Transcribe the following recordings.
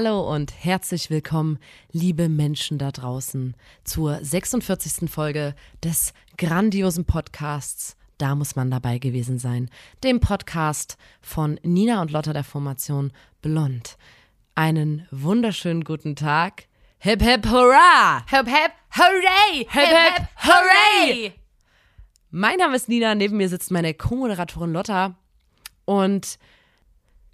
Hallo und herzlich willkommen, liebe Menschen da draußen, zur 46. Folge des grandiosen Podcasts. Da muss man dabei gewesen sein. Dem Podcast von Nina und Lotta der Formation Blond. Einen wunderschönen guten Tag. Hip hip hurra! Hip hip hooray! Hip hip hooray! Mein Name ist Nina, neben mir sitzt meine Co-Moderatorin Lotta und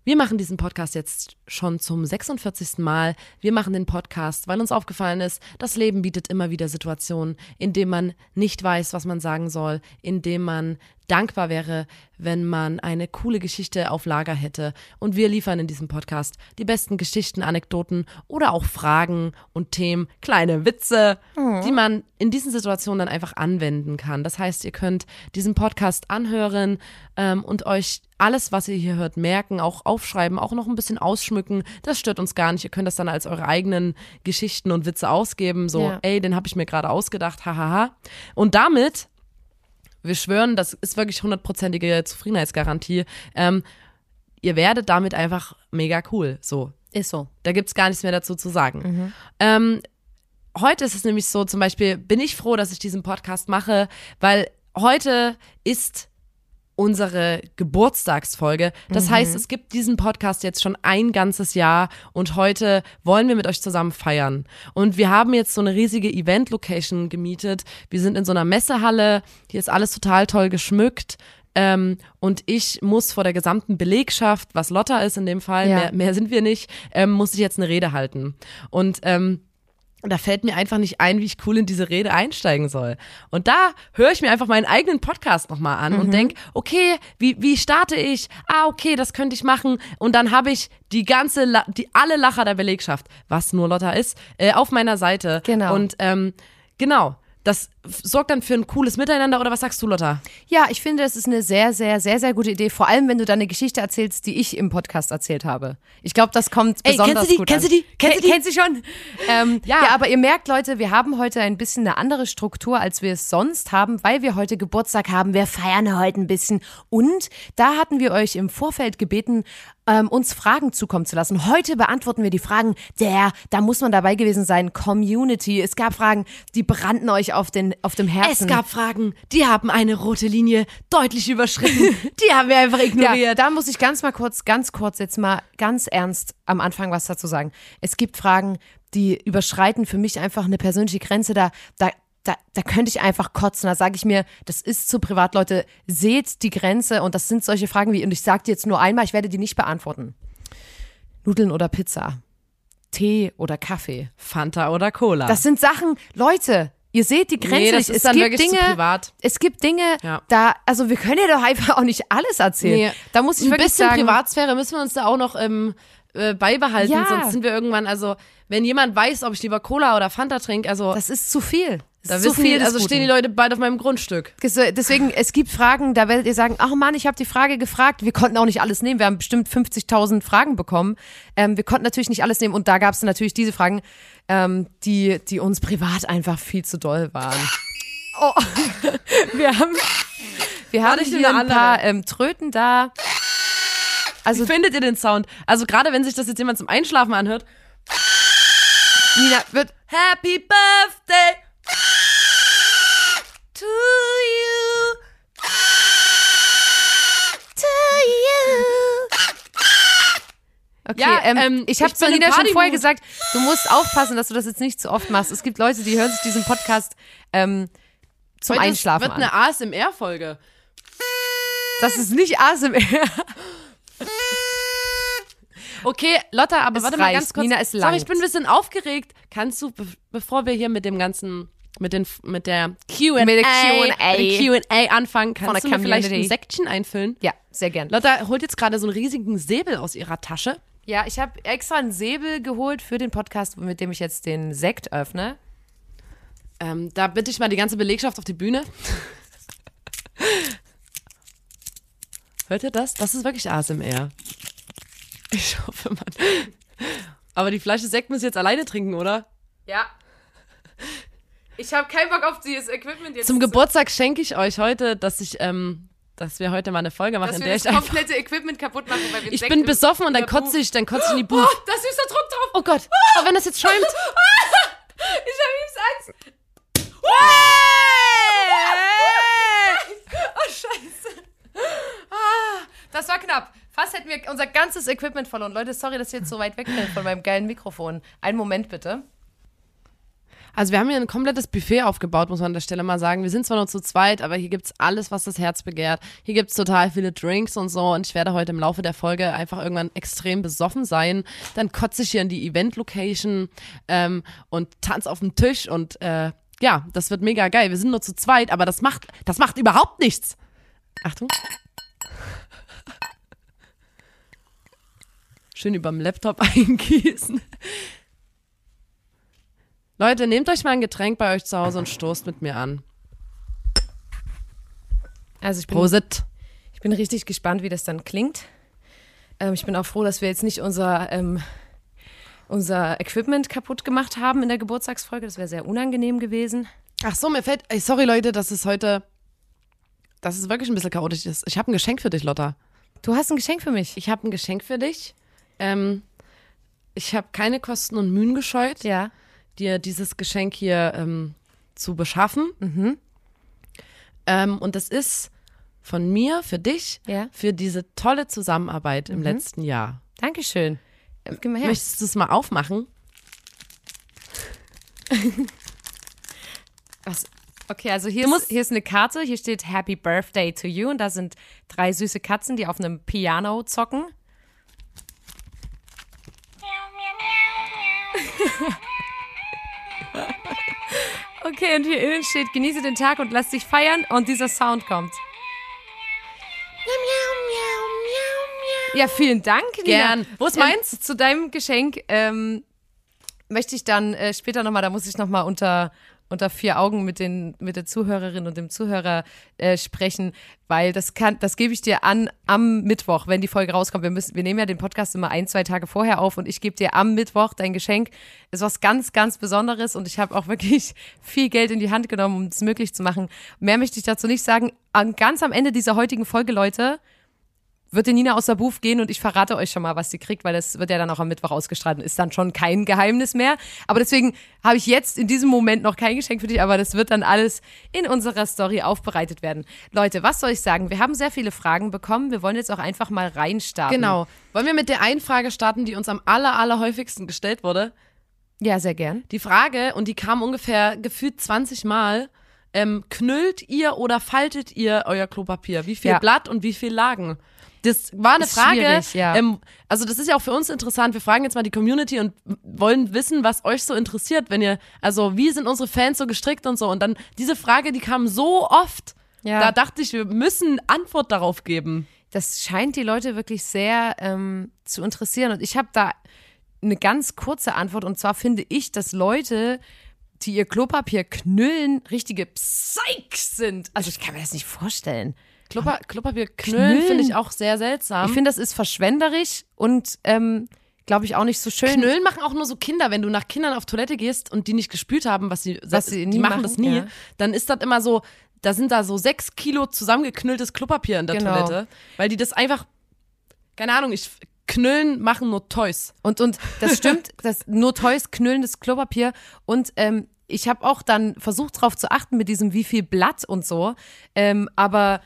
wir machen diesen Podcast jetzt schon zum 46. Mal. Wir machen den Podcast, weil uns aufgefallen ist, das Leben bietet immer wieder Situationen, in denen man nicht weiß, was man sagen soll, in denen man dankbar wäre, wenn man eine coole Geschichte auf Lager hätte. Und wir liefern in diesem Podcast die besten Geschichten, Anekdoten oder auch Fragen und Themen, kleine Witze, die man in diesen Situationen dann einfach anwenden kann. Das heißt, ihr könnt diesen Podcast anhören ähm, und euch alles, was ihr hier hört, merken, auch aufschreiben, auch noch ein bisschen ausschmücken. Das stört uns gar nicht. Ihr könnt das dann als eure eigenen Geschichten und Witze ausgeben. So, Ja. ey, den habe ich mir gerade ausgedacht, hahaha. Und damit wir schwören, das ist wirklich hundertprozentige Zufriedenheitsgarantie. Ähm, ihr werdet damit einfach mega cool. So, Ist so. da gibt's gar nichts mehr dazu zu sagen. Ähm, heute ist es nämlich so, zum Beispiel bin ich froh, dass ich diesen Podcast mache, weil heute ist unsere Geburtstagsfolge. Das heißt, es gibt diesen Podcast jetzt schon ein ganzes Jahr und heute wollen wir mit euch zusammen feiern. Und wir haben jetzt so eine riesige Event-Location gemietet. Wir sind in so einer Messehalle. Hier ist alles total toll geschmückt. Ähm, und ich muss vor der gesamten Belegschaft, was Lotta ist in dem Fall, Ja. mehr, mehr sind wir nicht, ähm, muss ich jetzt eine Rede halten. Und ähm, da fällt mir einfach nicht ein, wie ich cool in diese Rede einsteigen soll. Und da höre ich mir einfach meinen eigenen Podcast nochmal an und denk, okay, wie, wie starte ich? Ah, okay, das könnte ich machen. Und dann habe ich die ganze, die alle Lacher der Belegschaft, was nur Lotta ist, äh, auf meiner Seite. Genau. Und ähm, genau, das sorgt dann für ein cooles Miteinander. Oder was sagst du, Lotta? Ja, ich finde, das ist eine sehr, sehr, sehr, sehr gute Idee. Vor allem, wenn du dann eine Geschichte erzählst, die ich im Podcast erzählt habe. Ich glaube, das kommt Ey, besonders kennst du die? gut Kennst an. du die? Kennst du die? Kennst du schon? Ähm, Ja. ja. aber ihr merkt, Leute, wir haben heute ein bisschen eine andere Struktur, als wir es sonst haben, weil wir heute Geburtstag haben. Wir feiern heute ein bisschen. Und da hatten wir euch im Vorfeld gebeten, ähm, uns Fragen zukommen zu lassen. Heute beantworten wir die Fragen der, da muss man dabei gewesen sein, Community. Es gab Fragen, die brannten euch auf, den, auf dem Herzen. Es gab Fragen, die haben eine rote Linie deutlich überschritten. die haben wir einfach ignoriert. Ja, da muss ich ganz mal kurz, ganz kurz jetzt mal ganz ernst am Anfang was dazu sagen. Es gibt Fragen, die überschreiten für mich einfach eine persönliche Grenze. Da, da, da, da könnte ich einfach kotzen. Da sage ich mir, das ist zu privat, Leute. Seht die Grenze und das sind solche Fragen wie, und ich sage dir jetzt nur einmal, ich werde die nicht beantworten. Nudeln oder Pizza? Tee oder Kaffee? Fanta oder Cola. Das sind Sachen, Leute, ihr seht die Grenze Nee, das nicht. ist es dann gibt Dinge, privat. es gibt Dinge, Ja. da, also wir können ja doch einfach auch nicht alles erzählen. Nee. Da muss ich ein bisschen sagen, Privatsphäre müssen wir uns da auch noch ähm, äh, beibehalten, Ja. sonst sind wir irgendwann, also wenn jemand weiß, ob ich lieber Cola oder Fanta trinke, also das ist zu viel. Das da ist zu wissen viel also stehen die. Leute bald auf meinem Grundstück. Deswegen, es gibt Fragen, da werdet ihr sagen, ach Mann, ich habe die Frage gefragt. Wir konnten auch nicht alles nehmen. Wir haben bestimmt 50.000 Fragen bekommen. Ähm, wir konnten natürlich nicht alles nehmen. Und da gab es natürlich diese Fragen, ähm, die, die uns privat einfach viel zu doll waren. Oh, wir haben, wir haben hier ein paar ähm, Tröten da. Also Wie findet ihr den Sound? Also gerade wenn sich das jetzt jemand zum Einschlafen anhört. Nina wird Happy Birthday to you. Okay, Ja, ähm, ähm, ich habe zu Nina schon vorher gesagt, du musst aufpassen, dass du das jetzt nicht zu oft machst. Es gibt Leute, die hören sich diesen Podcast ähm, zum Heute Einschlafen wird an. eine ASMR-Folge. Das ist nicht ASMR. Okay, Lotta, aber Es warte mal reicht. ganz kurz. Nina, es Sorry, ich bin ein bisschen aufgeregt. Kannst du, be bevor wir hier mit dem ganzen, mit den, mit der Q&A, anfangen, kannst du mir vielleicht ein. Säckchen einfüllen? Ja, sehr gern. Lotta holt jetzt gerade so einen riesigen Säbel aus ihrer Tasche. Ja, ich habe extra einen Säbel geholt für den Podcast, mit dem ich jetzt den Sekt öffne. Ähm, da bitte ich mal die ganze Belegschaft auf die Bühne. Hört ihr das? Das ist wirklich ASMR. Ich hoffe, man. Aber die Flasche Sekt muss ich jetzt alleine trinken, oder? Ja. Ich habe keinen Bock auf dieses Equipment jetzt. Zum Geburtstag schenke ich euch heute, dass ich, ähm, dass wir heute mal eine Folge machen, dass in der das ich einfach. komplette Equipment kaputt machen, weil wir Ich Sekt bin besoffen und dann kotze ich, dann kotze ich in die Bu- Buch. Oh, da ist süßer Druck drauf. Oh Gott. Oh, wenn das jetzt schäumt. Ich habe übelst Angst. Oh, scheiße. Ah, das war knapp. Fast hätten wir unser ganzes Equipment verloren. Leute, sorry, dass ich jetzt so weit weg bin von meinem geilen Mikrofon. Einen Moment bitte. Also wir haben hier ein komplettes Buffet aufgebaut, muss man an der Stelle mal sagen. Wir sind zwar nur zu zweit, aber hier gibt's alles, was das Herz begehrt. Hier gibt's total viele Drinks und so und ich werde heute im Laufe der Folge einfach irgendwann extrem besoffen sein. Dann kotze ich hier in die Event-Location ähm, und tanze auf dem Tisch und äh, ja, das wird mega geil. Wir sind nur zu zweit, aber das macht, das macht überhaupt nichts. Achtung. Schön überm Laptop eingießen. Leute, nehmt euch mal ein Getränk bei euch zu Hause und stoßt mit mir an. Also ich bin, Prosit. ich bin richtig gespannt, wie das dann klingt. Ähm, ich bin auch froh, dass wir jetzt nicht unser, ähm, unser Equipment kaputt gemacht haben in der Geburtstagsfolge. Das wäre sehr unangenehm gewesen. Ach so, mir fällt. Ey, sorry, Leute, dass es heute. Dass es wirklich ein bisschen chaotisch ist. Ich habe ein Geschenk für dich, Lotta. Du hast ein Geschenk für mich. Ich habe ein Geschenk für dich. Ähm, ich habe keine Kosten und Mühen gescheut, Ja. dir dieses Geschenk hier ähm, zu beschaffen. Ähm, und das ist von mir für dich, Ja. für diese tolle Zusammenarbeit im letzten Jahr. Dankeschön. Ähm. Möchtest du es mal aufmachen? Was? Okay, also hier ist, hier ist eine Karte, hier steht Happy Birthday to you und da sind drei süße Katzen, die auf einem Piano zocken. Okay, und hier innen steht, genieße den Tag und lass dich feiern und dieser Sound kommt. Ja, vielen Dank. Nina. Gern. Wo ist Ähm, meins? zu deinem Geschenk ähm, möchte ich dann äh, später nochmal, da muss ich nochmal unter, unter vier Augen mit, den, mit der Zuhörerin und dem Zuhörer äh, sprechen, weil das kann, das gebe ich dir an am Mittwoch, wenn die Folge rauskommt. Wir, müssen, wir nehmen ja den Podcast immer ein, zwei Tage vorher auf und ich gebe dir am Mittwoch dein Geschenk. ist was ganz, ganz Besonderes und ich habe auch wirklich viel Geld in die Hand genommen, um es möglich zu machen. Mehr möchte ich dazu nicht sagen. An, ganz am Ende dieser heutigen Folge, Leute, wird die Nina aus der Booth gehen und ich verrate euch schon mal, was sie kriegt, weil das wird ja dann auch am Mittwoch ausgestrahlt und ist dann schon kein Geheimnis mehr. Aber deswegen habe ich jetzt in diesem Moment noch kein Geschenk für dich, aber das wird dann alles in unserer Story aufbereitet werden. Leute, was soll ich sagen? Wir haben sehr viele Fragen bekommen. Wir wollen jetzt auch einfach mal reinstarten. Genau. Wollen wir mit der einen Frage starten, die uns am aller, aller häufigsten gestellt wurde? Ja, sehr gern. Die Frage, und die kam ungefähr gefühlt 20 Mal, ähm, knüllt ihr oder faltet ihr euer Klopapier? Wie viel Ja. Blatt und wie viel Lagen? Das war eine Ist Frage. ja. ähm, also das ist ja auch für uns interessant. Wir fragen jetzt mal die Community und wollen wissen, was euch so interessiert, wenn ihr, also wie sind unsere Fans so gestrickt und so. Und dann diese Frage, die kam so oft. Ja. Da dachte ich, wir müssen Antwort darauf geben. Das scheint die Leute wirklich sehr ähm, zu interessieren. Und ich habe da eine ganz kurze Antwort. Und zwar finde ich, dass Leute, die ihr Klopapier knüllen, richtige Psychs sind. Also ich kann mir das nicht vorstellen. Klopa Klopapier knüllen Knüllen. finde ich auch sehr seltsam. Ich finde, das ist verschwenderisch und ähm, glaube ich auch nicht so schön. Knüllen machen auch nur so Kinder, wenn du nach Kindern auf Toilette gehst und die nicht gespült haben, was sie, Was sie die machen machen, das nie, ja. dann ist das immer so, da sind da so sechs Kilo zusammengeknülltes Klopapier in der Genau. Toilette, weil die das einfach, keine Ahnung, ich Knüllen machen nur Toys. Und, und das stimmt, das nur Toys knüllendes Klopapier. Und ähm, ich habe auch dann versucht, darauf zu achten mit diesem wie viel Blatt und so. Ähm, aber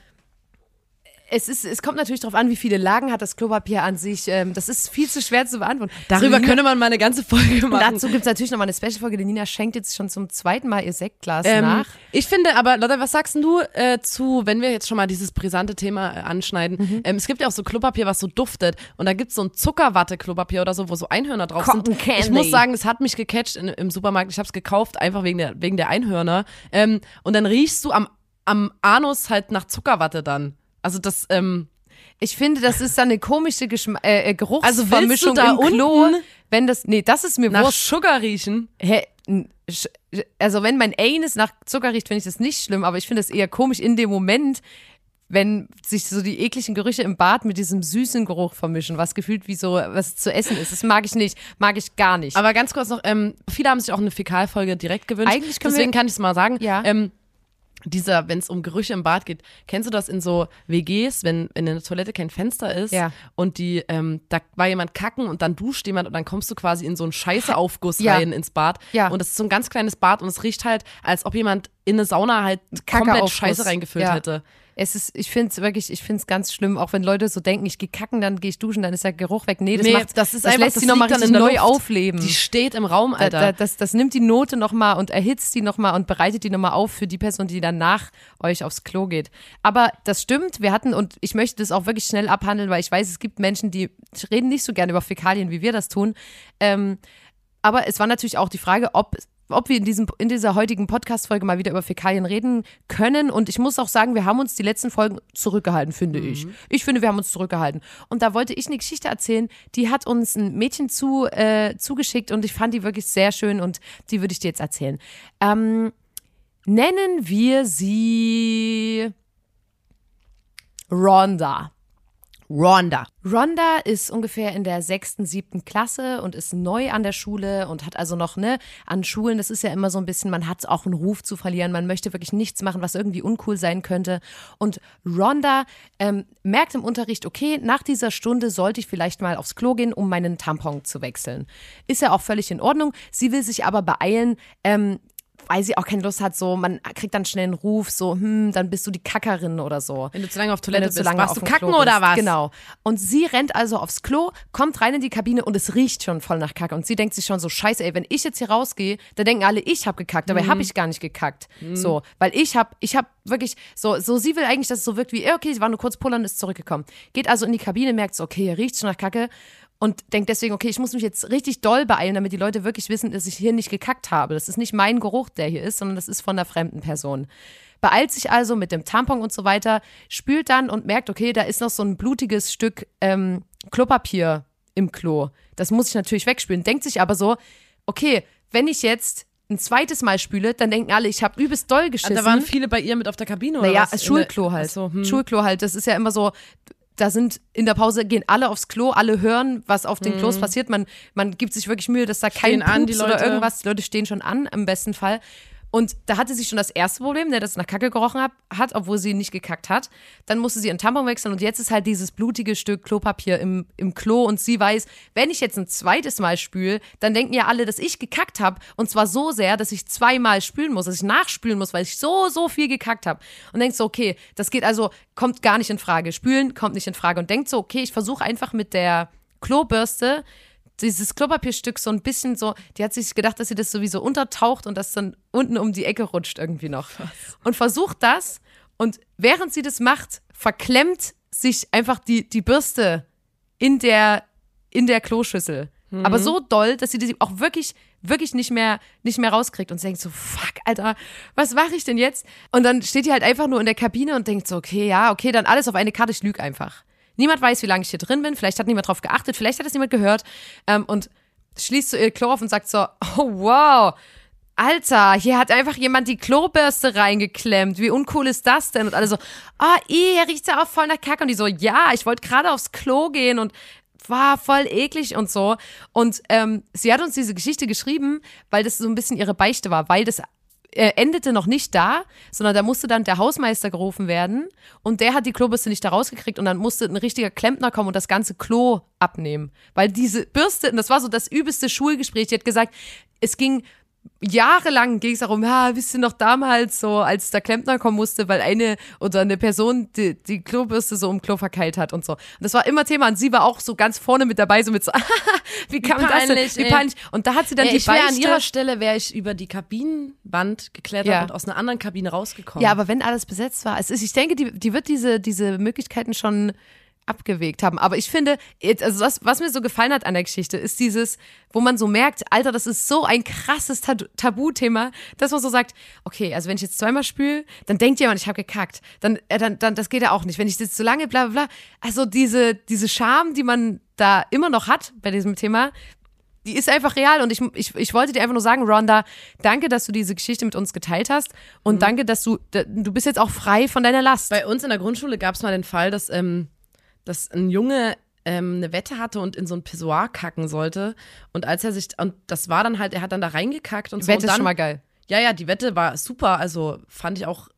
es, ist, es kommt natürlich darauf an, wie viele Lagen hat das Klopapier an sich. Ähm, das ist viel zu schwer zu beantworten. Darüber Nina- könnte man mal eine ganze Folge und machen. dazu gibt es natürlich nochmal eine Special-Folge. Die Nina schenkt jetzt schon zum zweiten Mal ihr Sektglas Ähm, nach. ich finde aber, Lotta, was sagst denn du äh, zu, wenn wir jetzt schon mal dieses brisante Thema äh, anschneiden? Mhm. Ähm, es gibt ja auch so Klopapier, was so duftet. Und da gibt's so ein Zuckerwatte-Klopapier oder so, wo so Einhörner drauf Cotton sind. Candy. Ich muss sagen, es hat mich gecatcht in, im Supermarkt. Ich habe es gekauft, einfach wegen der, wegen der Einhörner. Ähm, und dann riechst du am, am Anus halt nach Zuckerwatte dann. Also das, ähm, Ich finde, das ist dann eine komische Geschma äh, äh, Also Geruchsvermischung da im Klo. unten Wenn das, nee, das ist mir nach wurscht. Sugar riechen. Hä, also wenn mein Anus nach Zucker riecht, finde ich das nicht schlimm, aber ich finde es eher komisch in dem Moment, wenn sich so die ekligen Gerüche im Bad mit diesem süßen Geruch vermischen, was gefühlt wie so was zu essen ist. Das mag ich nicht, mag ich gar nicht. Aber ganz kurz noch, ähm, viele haben sich auch eine Fäkalfolge direkt gewünscht. Eigentlich können Deswegen wir- kann ich es mal sagen. Ja. Ähm, dieser, wenn es um Gerüche im Bad geht, kennst du das in so WGs, wenn, wenn in der Toilette kein Fenster ist Ja. und die, ähm, da war jemand kacken und dann duscht jemand und dann kommst du quasi in so einen Scheißeaufguss Ja. rein ins Bad. Ja. Und das ist so ein ganz kleines Bad und es riecht halt, als ob jemand in eine Sauna halt komplett. Scheiße reingefüllt Ja. hätte. Es ist, ich finde es wirklich, ich finde es ganz schlimm, auch wenn Leute so denken, ich gehe kacken, dann gehe ich duschen, dann ist der Geruch weg. Nee, das Nee, macht, das ist das einfach, lässt das sie nochmal richtig neu Luft. aufleben. Die steht im Raum, da, Alter. da, das, das nimmt die Note nochmal und erhitzt die nochmal und bereitet die nochmal auf für die Person, die dann nach euch aufs Klo geht. Aber das stimmt, wir hatten, und ich möchte das auch wirklich schnell abhandeln, weil ich weiß, es gibt Menschen, die reden nicht so gerne über Fäkalien, wie wir das tun. Ähm, aber es war natürlich auch die Frage, ob ob wir in, diesem, in dieser heutigen Podcast-Folge mal wieder über Fäkalien reden können. Und ich muss auch sagen, wir haben uns die letzten Folgen zurückgehalten, finde ich. Ich finde, wir haben uns zurückgehalten. Und da wollte ich eine Geschichte erzählen, die hat uns ein Mädchen zu, äh, zugeschickt und ich fand die wirklich sehr schön und die würde ich dir jetzt erzählen. Ähm, nennen wir sie Rhonda. Rhonda. Rhonda ist ungefähr in der sechsten, siebten Klasse und ist neu an der Schule und hat also noch, ne, an Schulen, das ist ja immer so ein bisschen, man hat auch einen Ruf zu verlieren, man möchte wirklich nichts machen, was irgendwie uncool sein könnte. Und Rhonda ähm, merkt im Unterricht, okay, nach dieser Stunde sollte ich vielleicht mal aufs Klo gehen, um meinen Tampon zu wechseln. Ist ja auch völlig in Ordnung. Sie will sich aber beeilen, ähm, weil sie auch keine Lust hat, so, man kriegt dann schnell einen Ruf, so, hm, dann bist du die Kackerin oder so. Wenn du zu lange auf Wenn Toilette du zu bist, lange warst auf du kacken Klo oder bist. was? Genau. Und sie rennt also aufs Klo, kommt rein in die Kabine und es riecht schon voll nach Kacke. Und sie denkt sich schon so, scheiße, ey, wenn ich jetzt hier rausgehe, dann denken alle, ich habe gekackt. Dabei Mhm. habe ich gar nicht gekackt. So, weil ich habe, ich habe wirklich, so, so, sie will eigentlich, dass es so wirkt wie, okay, sie war nur kurz pullern ist zurückgekommen. Geht also in die Kabine, merkt so, okay, hier riecht schon nach Kacke. Und denkt deswegen, okay, ich muss mich jetzt richtig doll beeilen, damit die Leute wirklich wissen, dass ich hier nicht gekackt habe. Das ist nicht mein Geruch, der hier ist, sondern das ist von einer fremden Person. Beeilt sich also mit dem Tampon und so weiter, spült dann und merkt, okay, da ist noch so ein blutiges Stück ähm, Klopapier im Klo. Das muss ich natürlich wegspülen. Denkt sich aber so, okay, wenn ich jetzt ein zweites Mal spüle, dann denken alle, ich habe übelst doll geschissen. Da waren viele bei ihr mit auf der Kabine oder Naja, was? Schulklo halt. So, hm. Schulklo halt. Das ist ja immer so, da sind in der Pause gehen alle aufs Klo, alle hören, was auf den Klos passiert. Man, man gibt sich wirklich Mühe, dass da kein Stehen an, die Pups oder Leute. irgendwas. Die Leute stehen schon an, im besten Fall. Und da hatte sie schon das erste Problem, ne, dass es nach Kacke gerochen hat, hat, obwohl sie nicht gekackt hat. Dann musste sie ihren Tampon wechseln und jetzt ist halt dieses blutige Stück Klopapier im, im Klo und sie weiß, wenn ich jetzt ein zweites Mal spüle, dann denken ja alle, dass ich gekackt habe und zwar so sehr, dass ich zweimal spülen muss, dass ich nachspülen muss, weil ich so, so viel gekackt habe. Und denkt so, okay, das geht also, kommt gar nicht in Frage. Spülen kommt nicht in Frage und denkt so, okay, ich versuche einfach mit der Klobürste dieses Klopapierstück so ein bisschen so, die hat sich gedacht, dass sie das sowieso untertaucht und das dann unten um die Ecke rutscht irgendwie noch. Und versucht das und während sie das macht, verklemmt sich einfach die, die Bürste in der, in der Kloschüssel. Aber so doll, dass sie die auch wirklich, wirklich nicht mehr, nicht mehr rauskriegt und sie denkt so, fuck, Alter, was mache ich denn jetzt? Und dann steht die halt einfach nur in der Kabine und denkt so, okay, ja, okay, dann alles auf eine Karte, ich lüge einfach. Niemand weiß, wie lange ich hier drin bin, vielleicht hat niemand drauf geachtet, vielleicht hat es niemand gehört ähm, und schließt so ihr Klo auf und sagt so, oh wow, Alter, hier hat einfach jemand die Klobürste reingeklemmt. Wie uncool ist das denn? Und alle so, ah, oh, hier riecht's ja auch voll nach Kacke. Und die so, ja, ich wollte gerade aufs Klo gehen und war voll eklig und so. Und ähm, sie hat uns diese Geschichte geschrieben, weil das so ein bisschen ihre Beichte war, weil das äh, endete noch nicht da, sondern da musste dann der Hausmeister gerufen werden und der hat die Klobürste nicht da rausgekriegt und dann musste ein richtiger Klempner kommen und das ganze Klo abnehmen. Weil diese Bürste, und das war so das übelste Schulgespräch, die hat gesagt, es ging jahrelang ging es darum, ja, wisst ihr noch damals so, als der Klempner kommen musste, weil eine oder eine Person die, die Klobürste so im Klo verkeilt hat und so. Und das war immer Thema und sie war auch so ganz vorne mit dabei, so mit so, wie kann man das peinlich, denn? Wie ey. peinlich. Und da hat sie dann Ey, die ich wäre an Beichte- ihrer Stelle, wäre ich über die Kabinenwand geklettert Ja. und aus einer anderen Kabine rausgekommen. Ja, aber wenn alles besetzt war, es ist, ich denke, die, die wird diese, diese Möglichkeiten schon abgewegt haben. Aber ich finde, also was, was mir so gefallen hat an der Geschichte, ist dieses, wo man so merkt, Alter, das ist so ein krasses Tab Tabuthema, dass man so sagt, okay, also wenn ich jetzt zweimal spüle, dann denkt jemand, ich habe gekackt. Dann, äh, dann, dann, das geht ja auch nicht. Wenn ich jetzt so lange, bla, bla, bla. Also diese, diese Scham, die man da immer noch hat bei diesem Thema, die ist einfach real und ich, ich, ich wollte dir einfach nur sagen, Rhonda, danke, dass du diese Geschichte mit uns geteilt hast und Mhm. danke, dass du, du bist jetzt auch frei von deiner Last. Bei uns in der Grundschule gab es mal den Fall, dass, ähm, dass ein Junge ähm, eine Wette hatte und in so ein Pissoir kacken sollte. Und als er sich, und das war dann halt, er hat dann da reingekackt und so. Wette und ist dann, schon mal geil. Ja, ja, die Wette war super. Also fand ich auch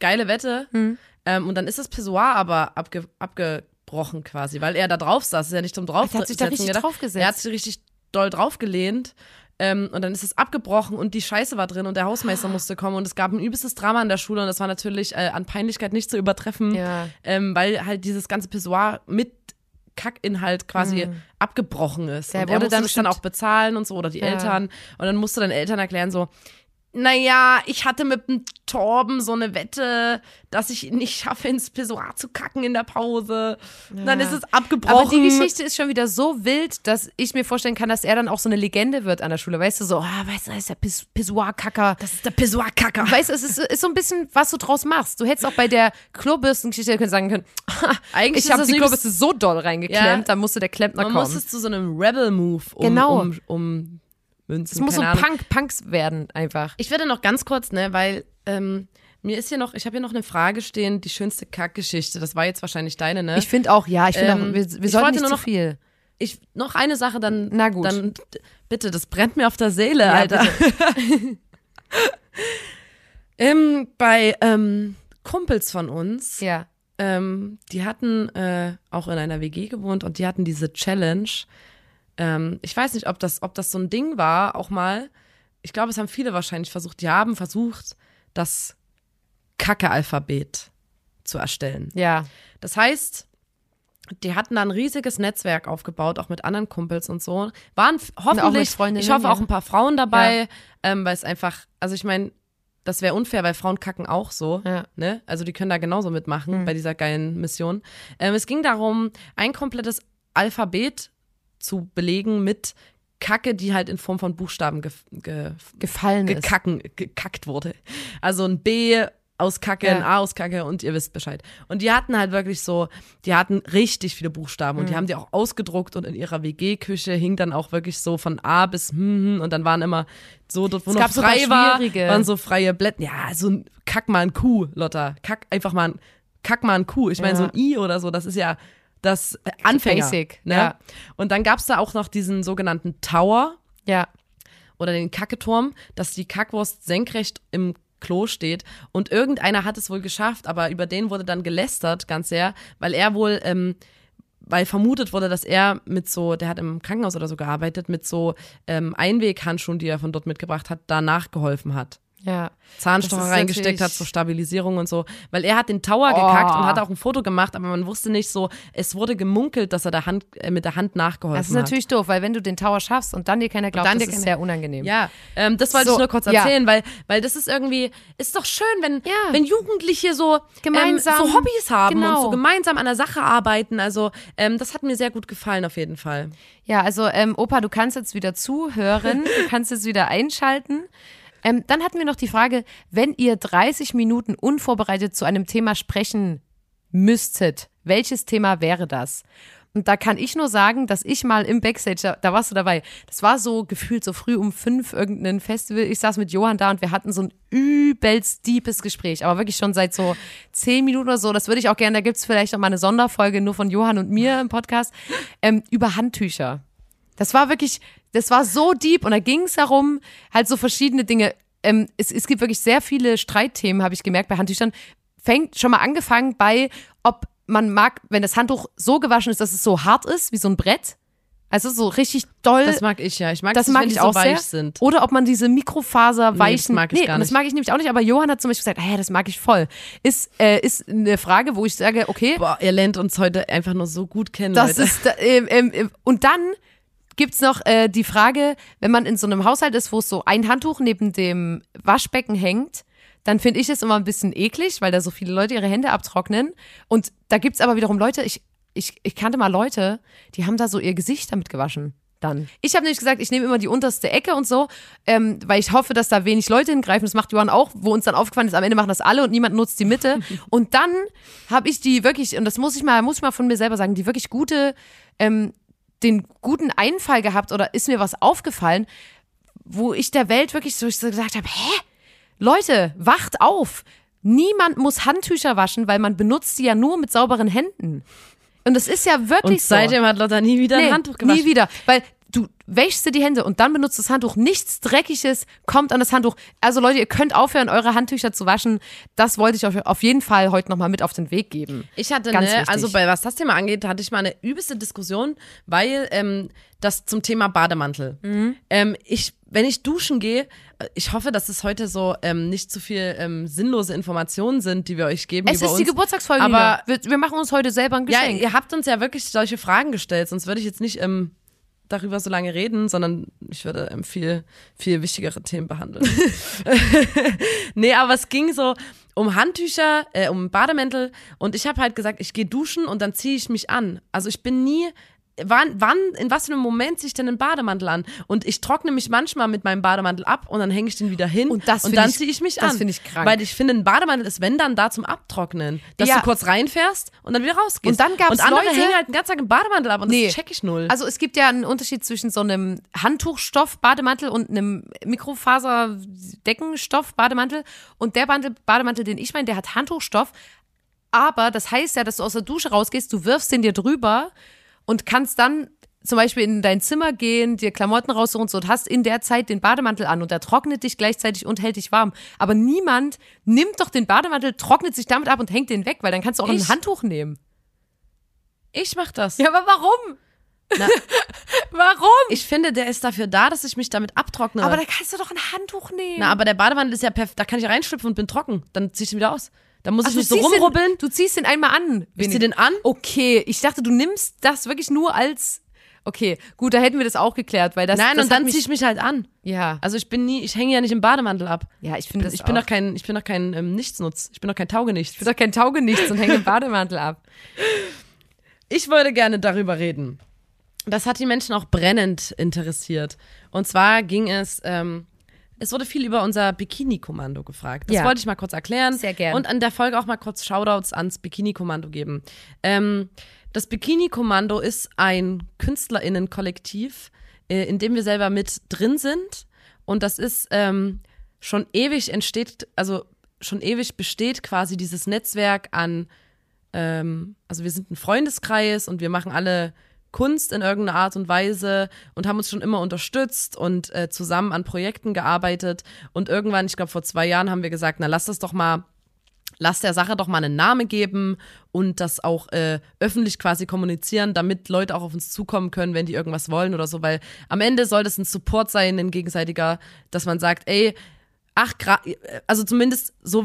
geile Wette. Hm. Ähm, und dann ist das Pissoir aber abge abgebrochen quasi, weil er da drauf saß. Ist ja nicht zum drauf Er hat sich da richtig gedacht. draufgesetzt. Er hat sich richtig doll draufgelehnt. Ähm, und dann ist es abgebrochen und die Scheiße war drin und der Hausmeister musste kommen und es gab ein übelstes Drama in der Schule und das war natürlich äh, an Peinlichkeit nicht zu übertreffen, Ja. ähm, weil halt dieses ganze Pissoir mit Kackinhalt quasi abgebrochen ist. Mhm. Der und er wurde dann dann auch bezahlen und so oder die Ja. Eltern und dann musste dann Eltern erklären so, naja, ich hatte mit dem Torben so eine Wette, dass ich nicht schaffe, ins Pissoir zu kacken in der Pause. Und Dann Ja. ist es abgebrochen. Aber die Geschichte ist schon wieder so wild, dass ich mir vorstellen kann, dass er dann auch so eine Legende wird an der Schule. Weißt du, so, ah, weißt du, das ist der Piss Pissoir-Kacker. Das ist der Pissoir-Kacker. Weißt du, es ist, ist so ein bisschen, was du draus machst. Du hättest auch bei der Klobürstengeschichte können sagen können, Eigentlich ich habe das die Klobürste so doll reingeklemmt, Ja. dann musste der Klempner Man kommen. muss es zu so einem Rebel-Move um, Genau. um, um Münzen. es muss so Ahnung. Punk, Punks werden einfach. Ich werde noch ganz kurz, ne, weil ähm, mir ist hier noch, ich habe hier noch eine Frage stehen, die schönste Kackgeschichte. Das war jetzt wahrscheinlich deine, ne? Ich finde auch, ja, ich finde Ähm, auch, wir, wir sollten nicht nur zu noch- viel. ich, noch eine Sache, dann. Na gut. Dann, bitte, das brennt mir auf der Seele, Alter. ähm, bei ähm, Kumpels von uns, Ja. ähm, die hatten äh, auch in einer WG gewohnt und die hatten diese Challenge. Ähm, ich weiß nicht, ob das, ob das so ein Ding war, auch mal. Ich glaube, es haben viele wahrscheinlich versucht. Die haben versucht, das Kacke-Alphabet zu erstellen. Ja. Das heißt, die hatten da ein riesiges Netzwerk aufgebaut, auch mit anderen Kumpels und so. Waren hoffentlich, ich hoffe ja. auch ein paar Frauen dabei, ähm, weil es einfach, also ich meine, das wäre unfair, weil Frauen kacken auch so. Ja. Ne? Also die können da genauso mitmachen bei dieser geilen Mission. Ähm, es ging darum, ein komplettes Alphabet zu belegen mit Kacke, die halt in Form von Buchstaben ge ge Gefallen ist. gekacken, gekackt wurde. Also ein B aus Kacke, ein Ja. A aus Kacke und ihr wisst Bescheid. Und die hatten halt wirklich so, die hatten richtig viele Buchstaben Mhm. und die haben die auch ausgedruckt und in ihrer WG-Küche hing dann auch wirklich so von A bis hm, hm und dann waren immer so dort, wo Es noch frei ein war, waren so freie Blätter. Ja, so ein Kack mal ein Q, Lotta. Kack einfach mal ein, Kack mal ein Q. Ich meine, Ja. so ein I oder so, das ist ja das äh, Anfänger. Basic, ne? ja. Und dann gab's da auch noch diesen sogenannten Tower, Ja. oder den Kacketurm, dass die Kackwurst senkrecht im Klo steht. Und irgendeiner hat es wohl geschafft, aber über den wurde dann gelästert, ganz sehr, weil er wohl, ähm, weil vermutet wurde, dass er mit so, der hat im Krankenhaus oder so gearbeitet, mit so ähm, Einweghandschuhen, die er von dort mitgebracht hat, da nachgeholfen hat. Ja. Zahnstocher reingesteckt hat zur Stabilisierung und so. Weil er hat den Tower Oh. gekackt und hat auch ein Foto gemacht, aber man wusste nicht so, es wurde gemunkelt, dass er der Hand, äh, mit der Hand nachgeholfen Das ist hat. natürlich doof, weil wenn du den Tower schaffst und dann dir keiner glaubt, dann das ist sehr unangenehm. Ja, ähm, das wollte So, ich nur kurz ja. erzählen, weil, weil das ist irgendwie, ist doch schön, wenn, Ja. wenn Jugendliche so, Gemeinsam, ähm, so Hobbys haben genau. und so gemeinsam an der Sache arbeiten. Also, ähm, das hat mir sehr gut gefallen, auf jeden Fall. Ja, also ähm, Opa, du kannst jetzt wieder zuhören, du kannst jetzt wieder einschalten. Ähm, dann hatten wir noch die Frage, wenn ihr 30 Minuten unvorbereitet zu einem Thema sprechen müsstet, welches Thema wäre das? Und da kann ich nur sagen, dass ich mal im Backstage, da, warst du dabei, das war so gefühlt so früh um fünf irgendein Festival. Ich saß mit Johann da und wir hatten so ein übelst deepes Gespräch, aber wirklich schon seit so zehn Minuten oder so. Das würde ich auch gerne, da gibt's vielleicht auch mal eine Sonderfolge nur von Johann und mir im Podcast, ähm, über Handtücher. Das war wirklich, das war so deep und da ging es darum, halt so verschiedene Dinge. Ähm, es, es gibt wirklich sehr viele Streitthemen, habe ich gemerkt bei Handtüchern. Fängt schon mal angefangen bei, ob man mag, wenn das Handtuch so gewaschen ist, dass es so hart ist, wie so ein Brett. Also so richtig doll. Das mag ich ja. Ich mag Das nicht, mag wenn ich die auch so weich sehr. sind. Oder ob man diese Mikrofaser weichen. mag ich nee, gar und das nicht. mag ich nämlich auch nicht. Aber Johann hat zum Beispiel gesagt, hey, das mag ich voll. Ist, äh, ist eine Frage, wo ich sage, okay, Boah, ihr lernt uns heute einfach nur so gut kennen, das Leute. ist, ähm, ähm, und dann gibt's noch äh, die Frage, wenn man in so einem Haushalt ist, wo es so ein Handtuch neben dem Waschbecken hängt, dann finde ich es immer ein bisschen eklig, weil da so viele Leute ihre Hände abtrocknen. Und da gibt's aber wiederum Leute, ich, ich, ich kannte mal Leute, die haben da so ihr Gesicht damit gewaschen. Dann. Ich habe nämlich gesagt, ich nehme immer die unterste Ecke und so, ähm, weil ich hoffe, dass da wenig Leute hingreifen. Das macht Johann auch, wo uns dann aufgefallen ist, am Ende machen das alle und niemand nutzt die Mitte. Und dann habe ich die wirklich, und das muss ich mal, muss ich mal von mir selber sagen, die wirklich gute ähm, den guten Einfall gehabt oder ist mir was aufgefallen, wo ich der Welt wirklich so gesagt habe, hä? Leute, wacht auf. Niemand muss Handtücher waschen, weil man benutzt sie ja nur mit sauberen Händen. Und es ist ja wirklich Und seitdem so. hat Lotta nie wieder Nee, ein Handtuch gewaschen. Nie wieder. Weil du wäschst dir die Hände und dann benutzt das Handtuch. Nichts Dreckiges kommt an das Handtuch. Also Leute, ihr könnt aufhören, eure Handtücher zu waschen. Das wollte ich euch auf jeden Fall heute nochmal mit auf den Weg geben. Ich hatte, Ganz ne, wichtig. also bei was das Thema angeht, hatte ich mal eine übelste Diskussion, weil ähm, das zum Thema Bademantel. Mhm. Ähm, ich, wenn ich duschen gehe, äh, ich hoffe, dass es heute so ähm, nicht zu viel ähm, sinnlose Informationen sind, die wir euch geben Es ist uns. die Geburtstagsfolge. aber- wir, wir machen uns heute selber ein ja, Geschenk. ihr habt uns ja wirklich solche Fragen gestellt, sonst würde ich jetzt nicht ähm, darüber so lange reden, sondern ich würde ähm, viel, viel wichtigere Themen behandeln. nee, aber es ging so um Handtücher, äh, um Bademäntel und ich habe halt gesagt, ich gehe duschen und dann ziehe ich mich an. Also ich bin nie Wann, wann, in was für einem Moment ziehe ich denn einen Bademantel an? Und ich trockne mich manchmal mit meinem Bademantel ab und dann hänge ich den wieder hin Und das find dann ziehe ich mich das an. find ich krank. Weil ich finde, ein Bademantel ist, wenn dann da zum Abtrocknen. Dass Ja. du kurz reinfährst und dann wieder rausgehst. Und dann gab's Und andere Leute- hängen halt den ganzen Tag im Bademantel ab und Nee. das check ich null. Also es gibt ja einen Unterschied zwischen so einem Handtuchstoff-Bademantel und einem Mikrofaser-Deckenstoff-Bademantel. Und der Bademantel, den ich meine, der hat Handtuchstoff. Aber das heißt ja, dass du aus der Dusche rausgehst, du wirfst den dir drüber und kannst dann zum Beispiel in dein Zimmer gehen, dir Klamotten raussuchen und so und hast in der Zeit den Bademantel an und der trocknet dich gleichzeitig und hält dich warm. Aber niemand nimmt doch den Bademantel, trocknet sich damit ab und hängt den weg, weil dann kannst du auch Ich- ein Handtuch nehmen. ich mach das. Ja, aber warum? Warum? ich finde, der ist dafür da, dass ich mich damit abtrockne. Aber da kannst du doch ein Handtuch nehmen. Na, aber der Bademantel ist ja perfekt. Da kann ich reinschlüpfen und bin trocken. Dann zieh ich ihn wieder aus. Dann muss Ach, ich nicht so rumrubbeln. Den, du ziehst den einmal an. Ich zieh den an. Okay, ich dachte, du nimmst das wirklich nur als. Okay, gut, da hätten wir das auch geklärt, weil das. Nein, das und dann ziehe ich mich halt an. Ja, Also ich bin nie, ich hänge ja nicht im Bademantel ab. ja, ich finde das. Ich bin auch. doch kein, ich bin doch kein ähm, Nichtsnutz. Ich bin doch kein Taugenichts. Ich bin doch kein Taugenichts und hänge im Bademantel ab. Ich wollte gerne darüber reden. Das hat die Menschen auch brennend interessiert. Und zwar ging es, ähm, es wurde viel über unser Bikini-Kommando gefragt. Das Ja. wollte ich mal kurz erklären. Sehr gern. Und an der Folge auch mal kurz Shoutouts ans Bikini-Kommando geben. Ähm, das Bikini-Kommando ist ein KünstlerInnen-Kollektiv, äh, in dem wir selber mit drin sind. Und das ist ähm, schon ewig entsteht, also schon ewig besteht quasi dieses Netzwerk an ähm, also wir sind ein Freundeskreis und wir machen alle Kunst in irgendeiner Art und Weise und haben uns schon immer unterstützt und äh, zusammen an Projekten gearbeitet. Und irgendwann, ich glaube vor zwei Jahren, haben wir gesagt, na lass das doch mal, lass der Sache doch mal einen Namen geben und das auch äh, öffentlich quasi kommunizieren, damit Leute auch auf uns zukommen können, wenn die irgendwas wollen oder so. Weil am Ende soll das ein Support sein, ein gegenseitiger, dass man sagt, ey, ach, gra- also zumindest so